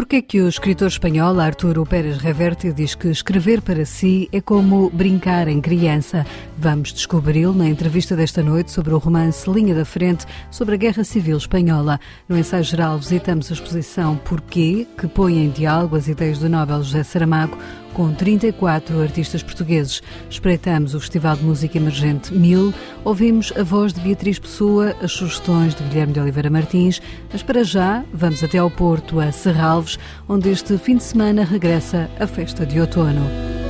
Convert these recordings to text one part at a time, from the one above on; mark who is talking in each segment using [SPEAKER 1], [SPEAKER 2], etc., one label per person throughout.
[SPEAKER 1] Porquê é que o escritor espanhol Arturo Pérez Reverte diz que escrever para si é como brincar em criança? Vamos descobri-lo na entrevista desta noite sobre o romance Linha da Frente sobre a Guerra Civil Espanhola. No ensaio geral visitamos a exposição Porquê, que põe em diálogo as ideias do Nobel José Saramago com 34 artistas portugueses. Espreitamos o Festival de Música Emergente 1000, ouvimos a voz de Beatriz Pessoa, as sugestões de Guilherme de Oliveira Martins, mas para já vamos até ao Porto, a Serralves, onde este fim de semana regressa a festa de outono.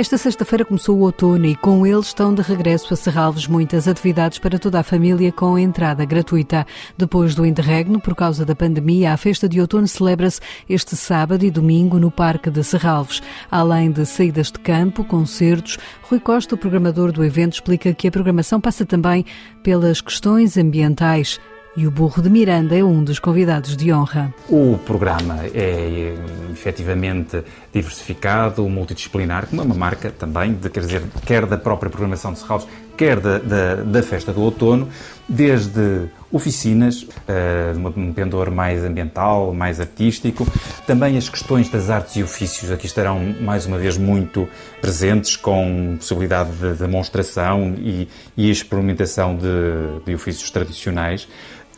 [SPEAKER 1] Esta sexta-feira começou o outono e com ele estão de regresso a Serralves muitas atividades para toda a família com entrada gratuita. Depois do interregno, por causa da pandemia, a festa de outono celebra-se este sábado e domingo no Parque de Serralves. Além de saídas de campo, concertos, Rui Costa, o programador do evento, explica que a programação passa também pelas questões ambientais e o Burro de Miranda é um dos convidados de honra.
[SPEAKER 2] O programa é efetivamente diversificado, multidisciplinar, como é uma marca também, de, quer dizer, quer da própria programação de Serralves, quer da, da, da, festa do outono, desde oficinas, uh, de um pendor mais ambiental, mais artístico, também as questões das artes e ofícios aqui estarão mais uma vez muito presentes, com possibilidade de demonstração e, e experimentação de, de ofícios tradicionais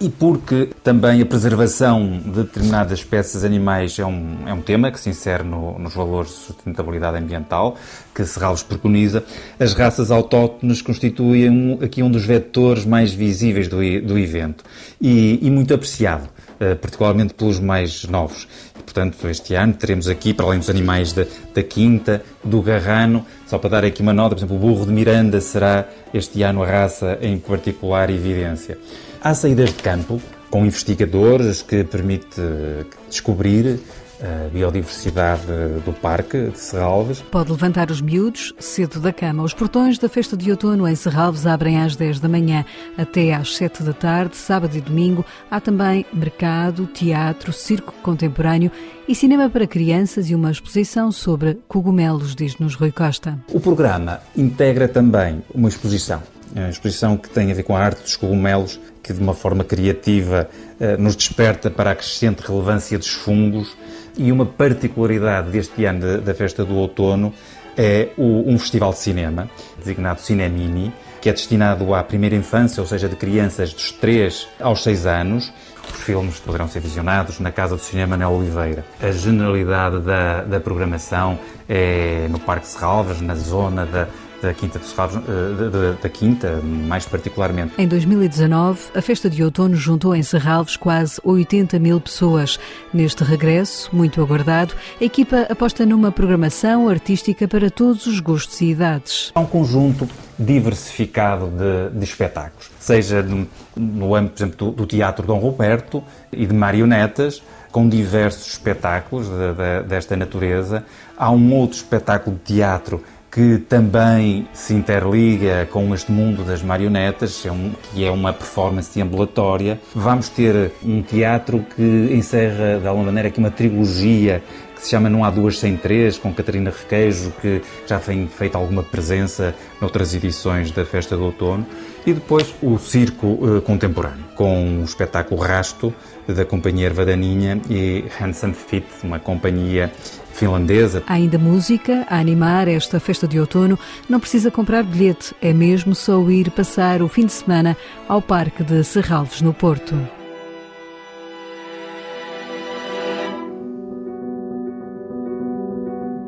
[SPEAKER 2] e porque também a preservação de determinadas espécies animais é um, é um tema que se insere no, nos valores de sustentabilidade ambiental que Serralves preconiza, as raças autóctones constituem aqui um dos vetores mais visíveis do, do evento e, e muito apreciado, eh, particularmente pelos mais novos. Portanto, este ano teremos aqui, para além dos animais da, da Quinta, do Garrano, só para dar aqui uma nota, por exemplo, o burro de Miranda será este ano a raça em particular evidência. Há saídas de campo com investigadores que permite descobrir a biodiversidade do Parque de Serralves.
[SPEAKER 1] Pode levantar os miúdos cedo da cama. Os portões da festa de outono em Serralves abrem às 10 da manhã até às 7 da tarde, sábado e domingo. Há também mercado, teatro, circo contemporâneo e cinema para crianças e uma exposição sobre cogumelos, diz-nos Rui Costa.
[SPEAKER 2] O programa integra também uma exposição é uma exposição que tem a ver com a arte dos cogumelos, que de uma forma criativa eh, nos desperta para a crescente relevância dos fungos. E uma particularidade deste ano da Festa do Outono é um festival de cinema, designado Cinemini, que é destinado à primeira infância, ou seja, de crianças dos 3 aos 6 anos. Os filmes poderão ser visionados na Casa do Cinema Nel Oliveira. A generalidade da, da programação é no Parque Serralvas, na zona da, da Quinta Serralves, eh, da Quinta, mais particularmente.
[SPEAKER 1] Em 2019, a festa de outono juntou em Serralves quase 80 mil pessoas. Neste regresso, muito aguardado, a equipa aposta numa programação artística para todos os gostos e idades.
[SPEAKER 2] Há um conjunto diversificado de, de espetáculos, seja no, no âmbito, por exemplo, do, do Teatro Dom Roberto e de marionetas, com diversos espetáculos de, de, desta natureza. Há um outro espetáculo de teatro que também se interliga com este mundo das marionetas, é que é uma performance ambulatória. Vamos ter um teatro que encerra, de alguma maneira, aqui uma trilogia que se chama Não Há Duas Sem Três, com Catarina Requeijo, que já tem feito alguma presença noutras edições da Festa do Outono. E depois o Circo uh, Contemporâneo, com o espetáculo Rasto, da companhia Ervadaninha e Handsome Fit, uma companhia finlandesa.
[SPEAKER 1] Há ainda música a animar esta festa de outono. Não precisa comprar bilhete, é mesmo só ir passar o fim de semana ao Parque de Serralves, no Porto.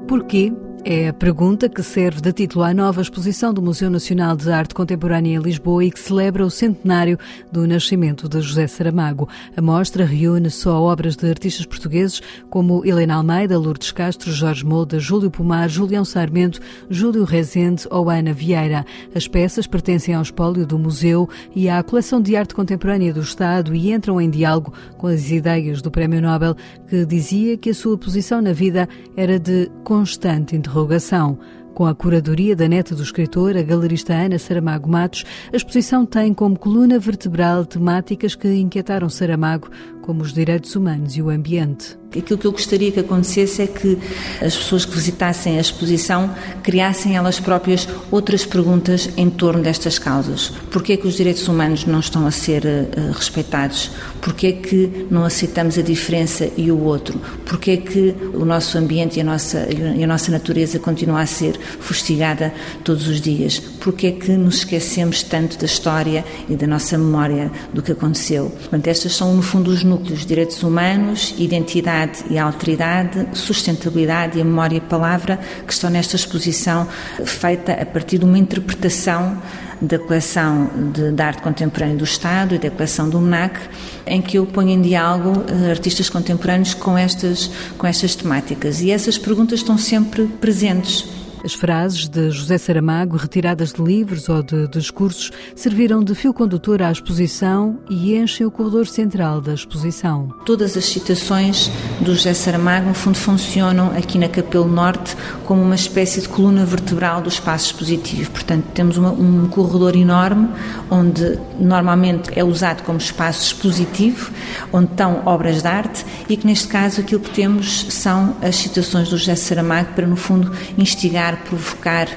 [SPEAKER 1] Porquê? É a pergunta que serve de título à nova exposição do Museu Nacional de Arte Contemporânea em Lisboa e que celebra o centenário do nascimento de José Saramago. A mostra reúne só obras de artistas portugueses como Helena Almeida, Lourdes Castro, Jorge Molda, Júlio Pomar, Julião Sarmento, Júlio Rezende ou Ana Vieira. As peças pertencem ao espólio do museu e à coleção de arte contemporânea do Estado e entram em diálogo com as ideias do Prémio Nobel, que dizia que a sua posição na vida era de constante interrogação interrogação. Com a curadoria da neta do escritor, a galerista Ana Saramago Matos, a exposição tem como coluna vertebral temáticas que inquietaram Saramago, como os direitos humanos e o ambiente.
[SPEAKER 3] Aquilo que eu gostaria que acontecesse é que as pessoas que visitassem a exposição criassem elas próprias outras perguntas em torno destas causas. Porquê é que os direitos humanos não estão a ser uh, respeitados? Porquê é que não aceitamos a diferença e o outro? Porquê é que o nosso ambiente e a nossa, e a nossa natureza continua a ser fustigada todos os dias? Porquê é que nos esquecemos tanto da história e da nossa memória do que aconteceu? Portanto, estas são, no fundo, os núcleos, direitos humanos, identidade e alteridade, sustentabilidade e a memória e a palavra que estão nesta exposição feita a partir de uma interpretação da coleção de, de, arte contemporânea do Estado e da coleção do MNAC, em que eu ponho em diálogo uh, artistas contemporâneos com estas, com estas temáticas. E essas perguntas estão sempre presentes
[SPEAKER 1] as frases de José Saramago, retiradas de livros ou de discursos, serviram de fio condutor à exposição e enchem o corredor central da exposição.
[SPEAKER 3] Todas as citações do José Saramago, no fundo, funcionam aqui na Capelo Norte como uma espécie de coluna vertebral do espaço expositivo. Portanto, temos uma, um corredor enorme, onde normalmente é usado como espaço expositivo, onde estão obras de arte e que, neste caso, aquilo que temos são as citações do José Saramago para, no fundo, instigar provocar,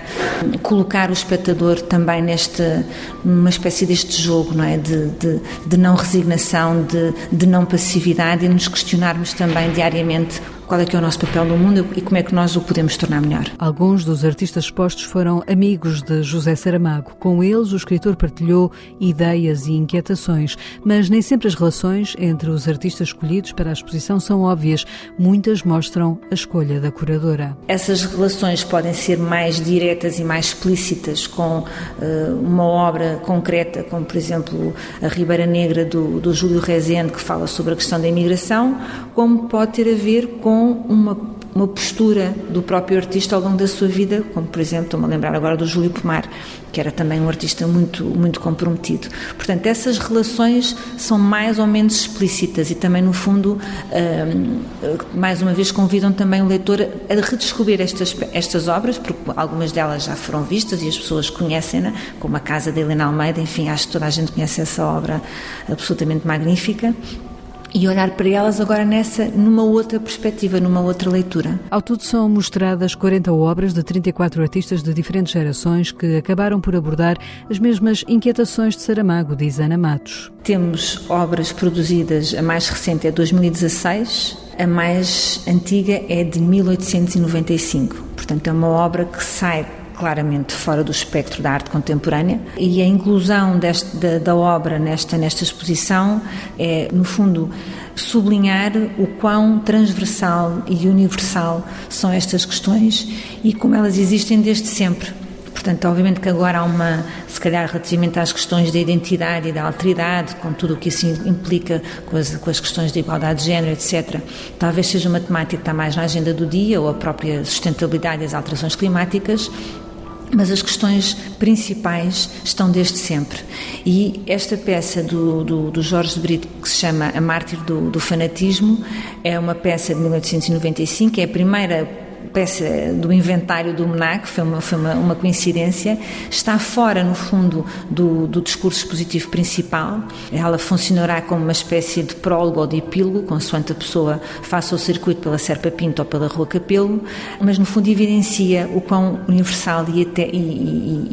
[SPEAKER 3] colocar o espectador também neste, numa espécie deste jogo, não é? De, de, de não resignação, de, de não passividade e nos questionarmos também diariamente qual é que é o nosso papel no mundo e como é que nós o podemos tornar melhor.
[SPEAKER 1] Alguns dos artistas expostos foram amigos de José Saramago. Com eles, o escritor partilhou ideias e inquietações, mas nem sempre as relações entre os artistas escolhidos para a exposição são óbvias. Muitas mostram a escolha da curadora.
[SPEAKER 3] Essas relações podem ser mais diretas e mais explícitas com uh, uma obra concreta, como por exemplo a Ribeira Negra do, do Júlio Rezende, que fala sobre a questão da imigração, como pode ter a ver com com uma, uma postura do próprio artista ao longo da sua vida, como por exemplo, estou-me a lembrar agora do Júlio Pomar, que era também um artista muito, muito comprometido. Portanto, essas relações são mais ou menos explícitas e também, no fundo, hum, mais uma vez convidam também o leitor a redescobrir estas, estas obras, porque algumas delas já foram vistas e as pessoas conhecem-na, como a Casa de Helena Almeida, enfim, acho que toda a gente conhece essa obra absolutamente magnífica e olhar para elas agora nessa numa outra perspectiva, numa outra leitura.
[SPEAKER 1] Ao todo são mostradas 40 obras de 34 artistas de diferentes gerações que acabaram por abordar as mesmas inquietações de Saramago, diz Ana Matos.
[SPEAKER 3] Temos obras produzidas, a mais recente é 2016, a mais antiga é de 1895. Portanto, é uma obra que sai claramente fora do espectro da arte contemporânea e a inclusão deste, da, da, obra nesta, nesta exposição é, no fundo, sublinhar o quão transversal e universal são estas questões e como elas existem desde sempre. Portanto, obviamente que agora há uma, se calhar relativamente às questões da identidade e da alteridade, com tudo o que isso implica com as, com as questões de igualdade de género, etc., talvez seja uma temática que está mais na agenda do dia, ou a própria sustentabilidade e as alterações climáticas, mas as questões principais estão desde sempre. E esta peça do, do, do Jorge de Brito, que se chama A Mártir do, do Fanatismo, é uma peça de 1895, é a primeira peça do inventário do MNAC, foi uma, foi uma, uma coincidência, está fora, no fundo, do, do, discurso expositivo principal. Ela funcionará como uma espécie de prólogo ou de epílogo, consoante a pessoa faça o circuito pela Serpa Pinto ou pela Rua Capelo, mas, no fundo, evidencia o quão universal e, até, e, e,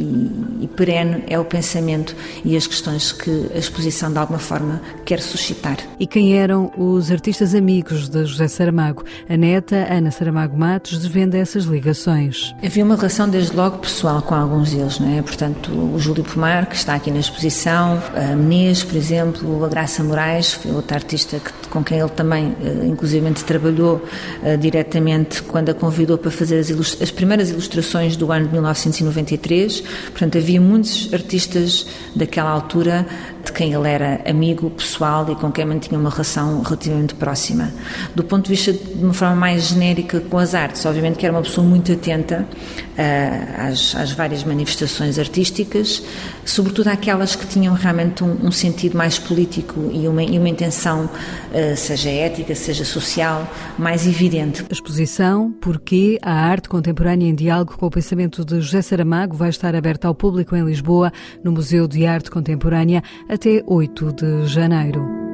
[SPEAKER 3] e, e perene é o pensamento e as questões que a exposição, de alguma forma, quer suscitar.
[SPEAKER 1] E quem eram os artistas amigos de José Saramago? A neta Ana Saramago Matos desvenda essas ligações.
[SPEAKER 3] Havia uma relação desde logo pessoal com alguns deles, não é? Portanto, o Júlio Pomar, que está aqui na exposição, a Menez, por exemplo, a Graça Moraes, outra artista que, com quem ele também, eh, inclusivamente, trabalhou uh, diretamente quando a convidou para fazer as, as primeiras ilustrações do ano de 1993. Portanto, havia muitos artistas daquela altura de quem ele era amigo pessoal e com quem mantinha uma relação relativamente próxima. Do ponto de vista de uma forma mais genérica com as artes, obviamente que era uma pessoa muito atenta uh, às, às, várias manifestações artísticas, sobretudo aquelas que tinham realmente um, um sentido mais político e uma, e uma intenção, uh, seja ética, seja social, mais evidente.
[SPEAKER 1] A exposição Porquê a arte contemporânea em diálogo com o pensamento de José Saramago vai estar aberta ao público em Lisboa, no Museu de Arte Contemporânea, até 8 de janeiro.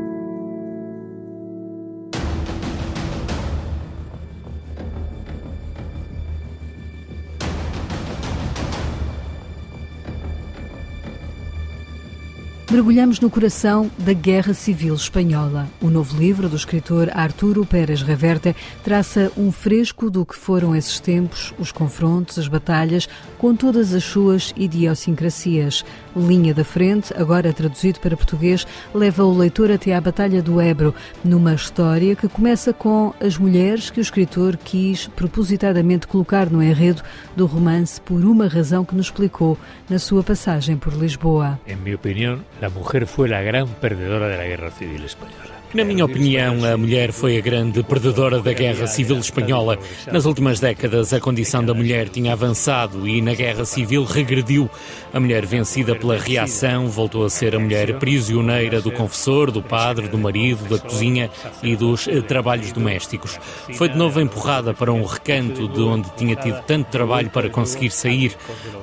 [SPEAKER 1] Mergulhamos no coração da Guerra Civil Espanhola. O novo livro do escritor Arturo Pérez Reverte traça um fresco do que foram esses tempos, os confrontos, as batalhas, com todas as suas idiosincrasias. Linha da Frente, agora traduzido para português, leva o leitor até à Batalha do Ebro, numa história que começa com as mulheres que o escritor quis propositadamente colocar no enredo do romance por uma razão que nos explicou na sua passagem por Lisboa.
[SPEAKER 4] Em minha opinião, la mujer fue la gran perdedora de la guerra civil española.
[SPEAKER 5] Na minha opinião, a mulher foi a grande perdedora da Guerra Civil Espanhola. Nas últimas décadas, a condição da mulher tinha avançado e na Guerra Civil regrediu. A mulher vencida pela reação voltou a ser a mulher prisioneira do confessor, do padre, do marido, da cozinha e dos eh, trabalhos domésticos. Foi de novo empurrada para um recanto de onde tinha tido tanto trabalho para conseguir sair.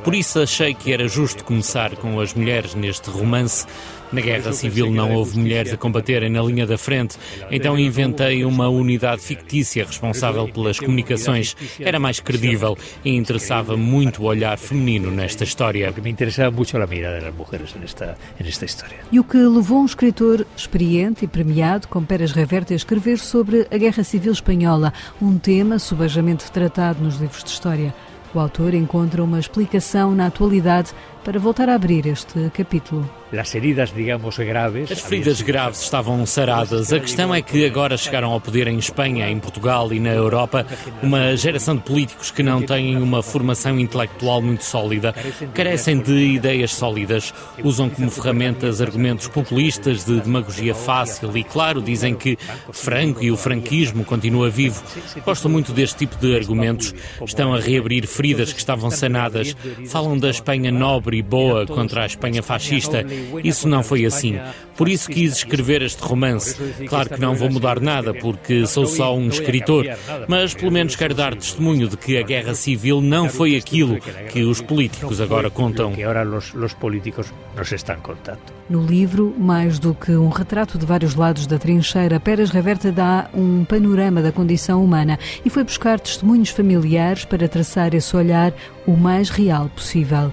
[SPEAKER 5] Por isso achei que era justo começar com as mulheres neste romance. Na Guerra Civil não houve mulheres a combaterem na linha da frente, então inventei uma unidade fictícia responsável pelas comunicações. Era mais credível e interessava muito o olhar feminino nesta história.
[SPEAKER 4] Me interessava muito a mirada das mulheres nesta, nesta história.
[SPEAKER 1] E o que levou um escritor experiente e premiado, como Pérez Reverte, a escrever sobre a Guerra Civil Espanhola, um tema subajamente tratado nos livros de história. O autor encontra uma explicação na atualidade para voltar a abrir este capítulo.
[SPEAKER 4] As feridas, digamos, graves.
[SPEAKER 5] As feridas graves estavam saradas. A questão é que agora chegaram ao poder em Espanha, em Portugal e na Europa uma geração de políticos que não têm uma formação intelectual muito sólida, carecem de ideias sólidas, usam como ferramentas argumentos populistas de demagogia fácil e, claro, dizem que Franco e o franquismo continua vivo. Gostam muito deste tipo de argumentos. Estão a reabrir feridas que estavam sanadas. Falam da Espanha nobre e boa contra a Espanha fascista. Isso não foi assim. Por isso quis escrever este romance. Claro que não vou mudar nada, porque sou só um escritor, mas pelo menos quero dar testemunho de que a guerra civil não foi aquilo que os políticos agora contam.
[SPEAKER 1] No livro, mais do que um retrato de vários lados da trincheira, Pérez Reverte dá um panorama da condição humana e foi buscar testemunhos familiares para traçar esse olhar o mais real possível.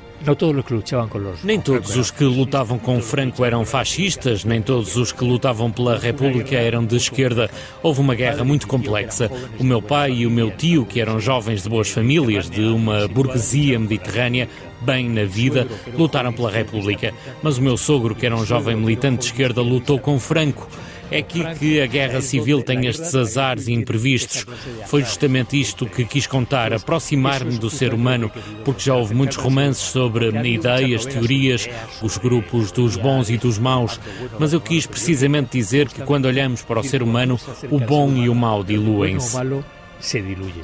[SPEAKER 5] Nem todos os que lutavam com Franco eram fascistas, nem todos os que lutavam pela República eram de esquerda. Houve uma guerra muito complexa. O meu pai e o meu tio, que eram jovens de boas famílias, de uma burguesia mediterrânea, bem na vida, lutaram pela República. Mas o meu sogro, que era um jovem militante de esquerda, lutou com Franco. É aqui que a guerra civil tem estes azares imprevistos. Foi justamente isto que quis contar, aproximar-me do ser humano, porque já houve muitos romances sobre ideias, teorias, os grupos dos bons e dos maus, mas eu quis precisamente dizer que quando olhamos para o ser humano, o bom e o mau diluem-se.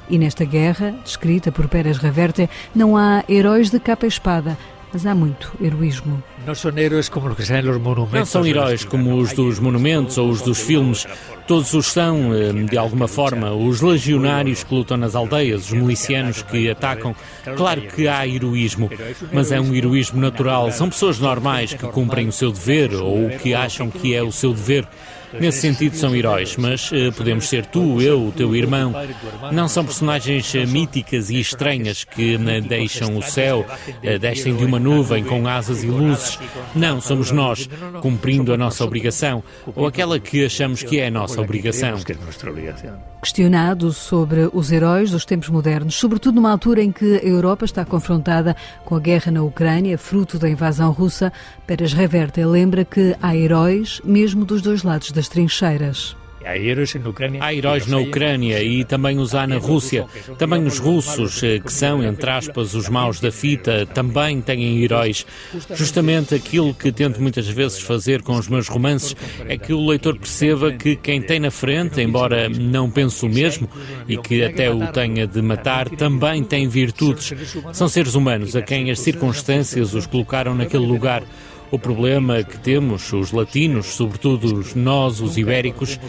[SPEAKER 1] E nesta guerra, descrita por Pérez Reverte, não há heróis de capa e espada, mas há muito heroísmo.
[SPEAKER 4] Não são heróis como os que saem nos monumentos.
[SPEAKER 5] Não são heróis como os dos monumentos ou os dos filmes. Todos os são, eh, de alguma forma, os legionários que lutam nas aldeias, os milicianos que atacam. Claro que há heroísmo, mas é um heroísmo natural. São pessoas normais que cumprem o seu dever ou o que acham que é o seu dever. Nesse sentido, são heróis, mas uh, podemos ser tu, eu, o teu irmão. Não são personagens uh, míticas e estranhas que uh, deixam o céu, descem de uma nuvem com asas e luzes. Não, somos nós, cumprindo a nossa obrigação, ou aquela que achamos que é a nossa obrigação.
[SPEAKER 1] Questionado sobre os heróis dos tempos modernos, sobretudo numa altura em que a Europa está confrontada com a guerra na Ucrânia, fruto da invasão russa, Pérez Reverte lembra que há heróis mesmo dos dois lados das trincheiras.
[SPEAKER 5] Há heróis na Ucrânia e também os há na Rússia. Também os russos, eh, que são, entre aspas, os maus da fita, também têm heróis. Justamente aquilo que tento muitas vezes fazer com os meus romances é que o leitor perceba que quem tem na frente, embora não pense o mesmo e que até o tenha de matar, também tem virtudes. São seres humanos a quem as circunstâncias os colocaram naquele lugar. O problema que temos, os latinos, sobretudo nós, os ibéricos,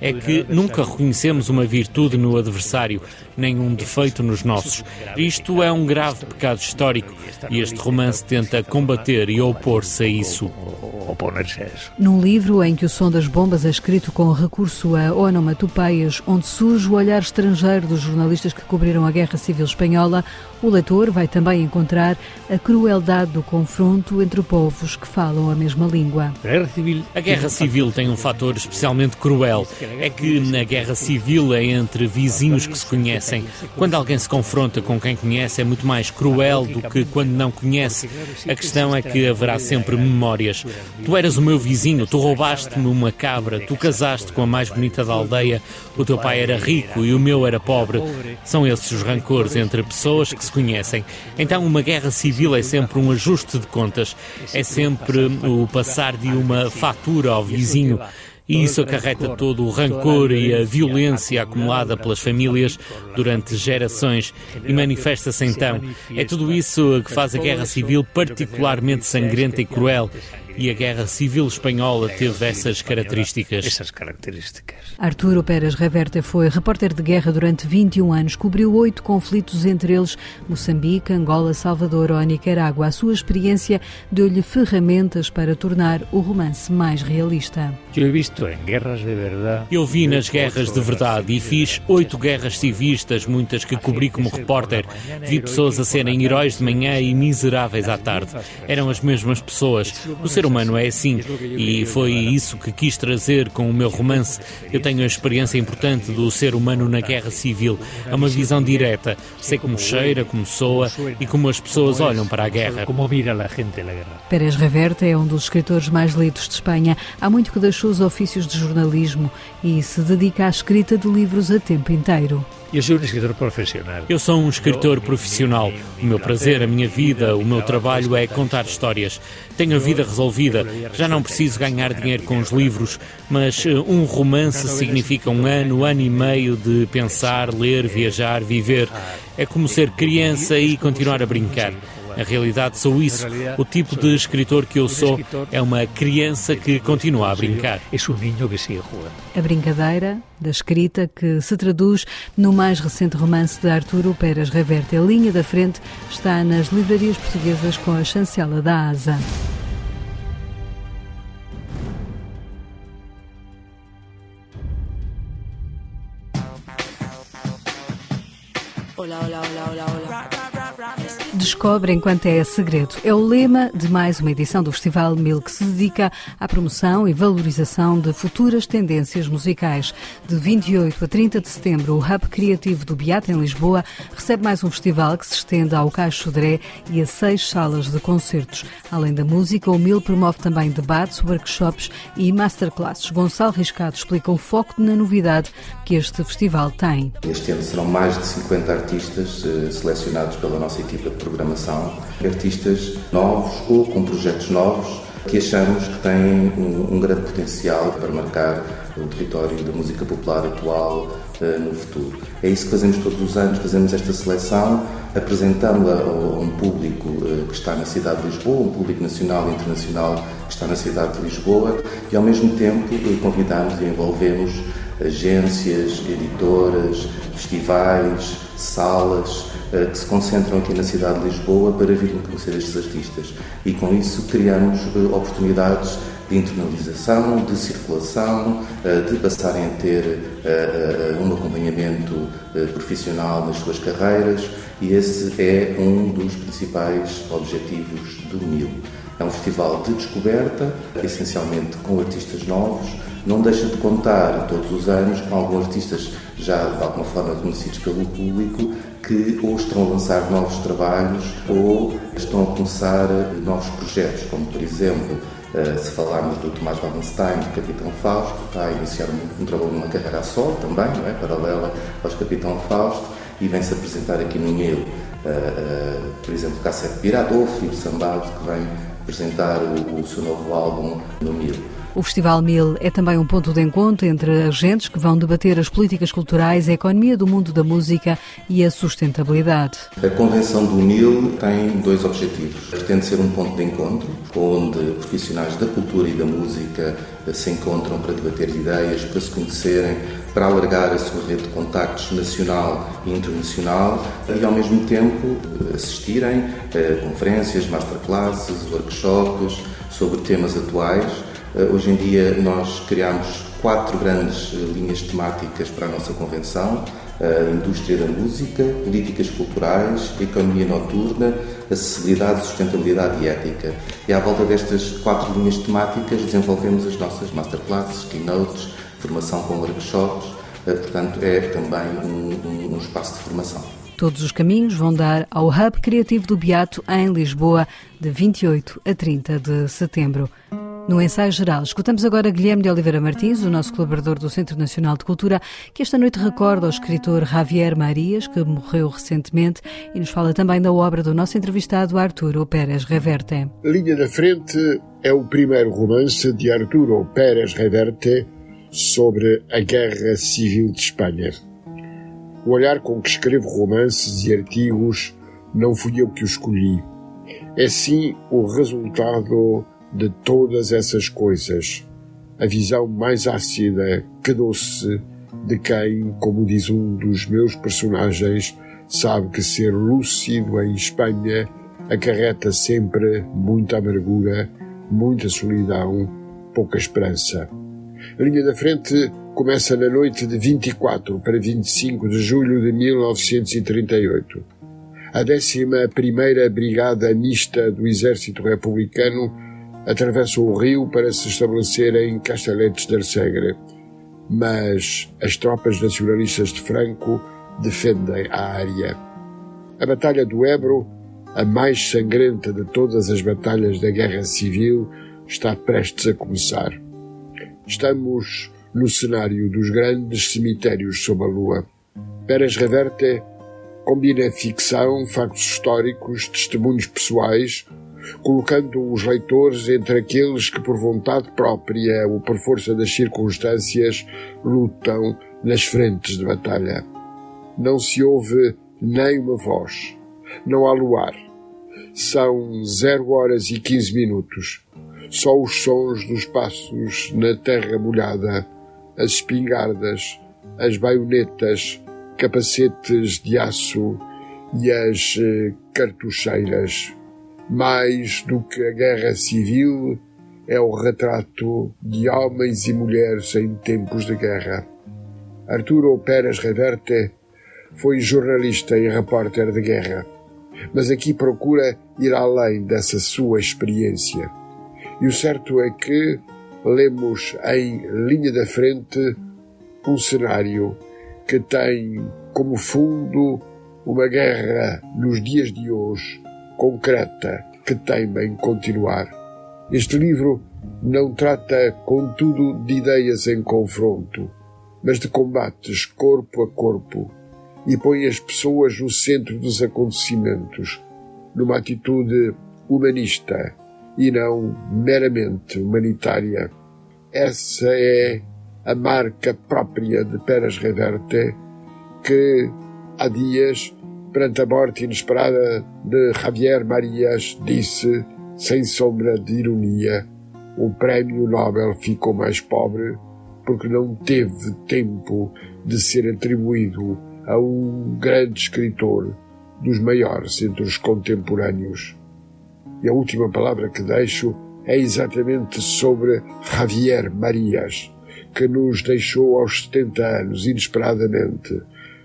[SPEAKER 5] é que nunca reconhecemos uma virtude no adversário, nem um defeito nos nossos. Isto é um grave pecado histórico e este romance tenta combater e opor-se a isso.
[SPEAKER 1] Num livro em que o som das bombas é escrito com recurso a onomatopeias, onde surge o olhar estrangeiro dos jornalistas que cobriram a Guerra Civil Espanhola, o leitor vai também encontrar a crueldade do confronto entre povos que falam a mesma língua.
[SPEAKER 5] A guerra civil tem um fator especialmente cruel. É que na guerra civil é entre vizinhos que se conhecem. Quando alguém se confronta com quem conhece, é muito mais cruel do que quando não conhece. A questão é que haverá sempre memórias. Tu eras o meu vizinho, tu roubaste-me uma cabra, tu casaste com a mais bonita da aldeia, o teu pai era rico e o meu era pobre. São esses os rancores entre pessoas que se conhecem. Então, uma guerra civil é sempre um ajuste de contas, é sempre o passar de uma fatura ao vizinho. E isso acarreta todo o rancor e a violência acumulada pelas famílias durante gerações e manifesta-se então. É tudo isso que faz a guerra civil particularmente sangrenta e cruel e a Guerra Civil Espanhola teve essas características.
[SPEAKER 4] Essas características.
[SPEAKER 1] Arturo Pérez Reverte foi repórter de guerra durante 21 anos, cobriu oito conflitos, entre eles Moçambique, Angola, Salvador ou Nicarágua. A sua experiência deu-lhe ferramentas para tornar o romance mais realista.
[SPEAKER 4] Eu visto em guerras de verdade.
[SPEAKER 5] Eu vi nas guerras de verdade e fiz oito guerras civistas, muitas que cobri como repórter. Vi pessoas a serem heróis de manhã e miseráveis à tarde. Eram as mesmas pessoas. O ser humano é assim e foi isso que quis trazer com o meu romance. Eu tenho a experiência importante do ser humano na guerra civil. É uma visão direta. Sei como cheira, como soa e como as pessoas olham para a guerra.
[SPEAKER 4] Como mira a gente a guerra.
[SPEAKER 1] Pérez Reverte é um dos escritores mais lidos de Espanha. Há muito que deixou os ofícios de jornalismo e se dedica à escrita de livros a tempo inteiro.
[SPEAKER 4] Eu sou um escritor profissional.
[SPEAKER 5] Eu sou um escritor profissional. O meu prazer, a minha vida, o meu trabalho é contar histórias. Tenho a vida resolvida. Já não preciso ganhar dinheiro com os livros, mas eh, um romance significa um ano, ano e meio de pensar, ler, viajar, viver. É como ser criança e continuar a brincar. Na realidade, sou isso. O tipo de escritor que eu sou é uma criança que continua a brincar.
[SPEAKER 4] É um.
[SPEAKER 1] A brincadeira da escrita que se traduz no mais recente romance de Arturo Pérez Reverte. A linha da frente está nas livrarias portuguesas com a chancela da Asa.
[SPEAKER 6] Hola, hola, hola, hola, hola.
[SPEAKER 1] Descobre enquanto é segredo. É o lema de mais uma edição do Festival Mil que se dedica à promoção e valorização de futuras tendências musicais. De 28 a 30 de setembro, o Hub Criativo do Beato, em Lisboa, recebe mais um festival que se estende ao Caixo Dré e a seis salas de concertos. Além da música, o Mil promove também debates, workshops e masterclasses. Gonçalo Riscado explica o foco na novidade que este festival tem.
[SPEAKER 7] Este ano serão mais de 50 artistas eh, selecionados pela nossa equipa de programação, artistas novos ou com projetos novos que achamos que têm um, um grande potencial para marcar o território da música popular atual uh, no futuro. É isso que fazemos todos os anos, fazemos esta seleção, apresentando-a a um público uh, que está na cidade de Lisboa, um público nacional e internacional que está na cidade de Lisboa, e ao mesmo tempo uh, convidamos e envolvemos agências, editoras, festivais, salas, que se concentram aqui na cidade de Lisboa para virem conhecer estes artistas. E com isso criamos eh, oportunidades de internalização, de circulação, eh, de passarem a ter um acompanhamento profissional nas suas carreiras e esse é um dos principais objetivos do MIL. É um festival de descoberta, essencialmente com artistas novos, não deixa de contar todos os anos com alguns artistas já de alguma forma conhecidos pelo público que ou estão a lançar novos trabalhos ou estão a começar novos projetos, como por exemplo, eh, se falarmos do Tomás Wallenstein, do Capitão Fausto, está a iniciar um, trabalho numa carreira a sol também, não é? paralela aos Capitão Fausto, e vem-se apresentar aqui no uh, uh, por exemplo, Cassete Pirata, ou Filipe Sambado, que vem apresentar o, seu novo álbum no Mil.
[SPEAKER 1] O Festival Mil é também um ponto de encontro entre agentes que vão debater as políticas culturais, a economia do mundo da música e a sustentabilidade.
[SPEAKER 7] A Convenção do Mil tem dois objetivos. Pretende ser um ponto de encontro, onde profissionais da cultura e da música se encontram para debater ideias, para se conhecerem, para alargar a sua rede de contactos nacional e internacional e, ao mesmo tempo, assistirem a conferências, masterclasses, workshops sobre temas atuais hoje em dia nós criamos quatro grandes eh, linhas temáticas para a nossa convenção: a indústria da música, políticas culturais, economia noturna, acessibilidade, sustentabilidade e ética. E à volta destas quatro linhas temáticas desenvolvemos as nossas masterclasses, keynotes, formação com workshops, eh, portanto é também um, um espaço de formação.
[SPEAKER 1] Todos os caminhos vão dar ao Hub Criativo do Beato em Lisboa, de 28 a 30 de setembro. No ensaio geral, escutamos agora Guilherme de Oliveira Martins, o nosso colaborador do Centro Nacional de Cultura, que esta noite recorda o escritor Javier Marias, que morreu recentemente, e nos fala também da obra do nosso entrevistado Arturo Pérez Reverte.
[SPEAKER 8] Linha da Frente é o primeiro romance de Arturo Pérez Reverte sobre a Guerra Civil de Espanha. O olhar com que escrevo romances e artigos não fui eu que o escolhi. É sim o resultado de todas essas coisas. A visão mais ácida que doce de quem, como diz um dos meus personagens, sabe que ser lúcido em Espanha acarreta sempre muita amargura, muita solidão, pouca esperança. A linha da frente começa na noite de 24 para 25 de julho de 1938. A 11 Brigada Mista do Exército Republicano atravessam o rio para se estabelecer em Casteletes del Segre, mas as tropas nacionalistas de Franco defendem a área. A Batalha do Ebro, a mais sangrenta de todas as batalhas da Guerra Civil, está prestes a começar. Estamos no cenário dos grandes cemitérios sob a lua. Pérez Reverte combina ficção, factos históricos, testemunhos pessoais, colocando os leitores entre aqueles que por vontade própria ou por força das circunstâncias lutam nas frentes de batalha. Não se ouve nem uma voz. Não há luar. São zero horas e quinze minutos. Só os sons dos passos na terra molhada, as espingardas, as baionetas, capacetes de aço e as eh, cartucheiras mais do que a guerra civil, é o retrato de homens e mulheres em tempos de guerra. Arturo Pérez Reverte foi jornalista e repórter de guerra, mas aqui procura ir além dessa sua experiência. E o certo é que lemos em linha da frente um cenário que tem como fundo uma guerra nos dias de hoje concreta que teima em continuar. Este livro não trata, contudo, de ideias em confronto, mas de combates corpo a corpo e põe as pessoas no centro dos acontecimentos, numa atitude humanista e não meramente humanitária. Essa é a marca própria de Pérez Reverte, que há dias perante a morte inesperada de Javier Marias, disse, sem sombra de ironia, o prémio Nobel ficou mais pobre porque não teve tempo de ser atribuído a um grande escritor dos maiores entre os contemporâneos. E a última palavra que deixo é exatamente sobre Javier Marias, que nos deixou aos 70 anos, inesperadamente,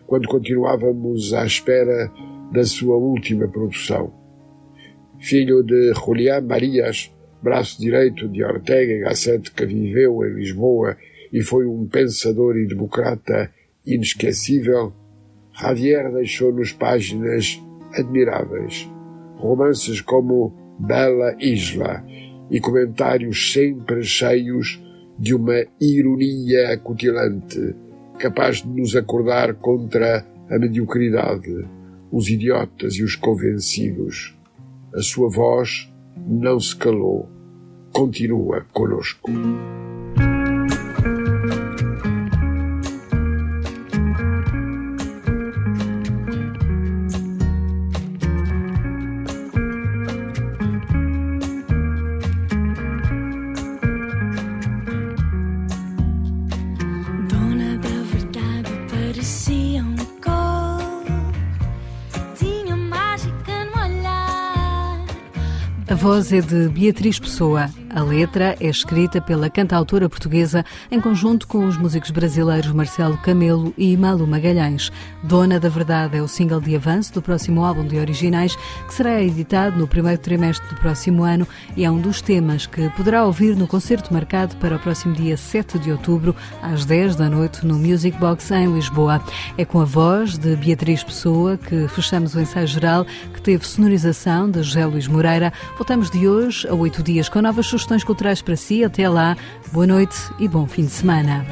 [SPEAKER 8] quando continuávamos à espera da sua última produção. Filho de Julián Marias, braço direito de Ortega y Gasset, que viveu em Lisboa e foi um pensador e democrata inesquecível, Javier deixou-nos páginas admiráveis, romances como Bela Isla e comentários sempre cheios de uma ironia acutilante capaz de nos acordar contra a mediocridade, os idiotas e os convencidos. A sua voz não se calou. Continua conosco.
[SPEAKER 1] A voz é de Beatriz Pessoa. A letra é escrita pela cantautora portuguesa em conjunto com os músicos brasileiros Marcelo Camelo e Malu Magalhães. Dona da Verdade é o single de avanço do próximo álbum de originais, que será editado no primeiro trimestre do próximo ano e é um dos temas que poderá ouvir no concerto marcado para o próximo dia 7 de outubro, às 10 da noite, no Music Box em Lisboa. É com a voz de Beatriz Pessoa que fechamos o ensaio geral, que teve sonorização de José Luís Moreira. Voltamos de hoje a oito dias com novas sugestões culturais para si. Até lá, boa noite e bom fim de semana.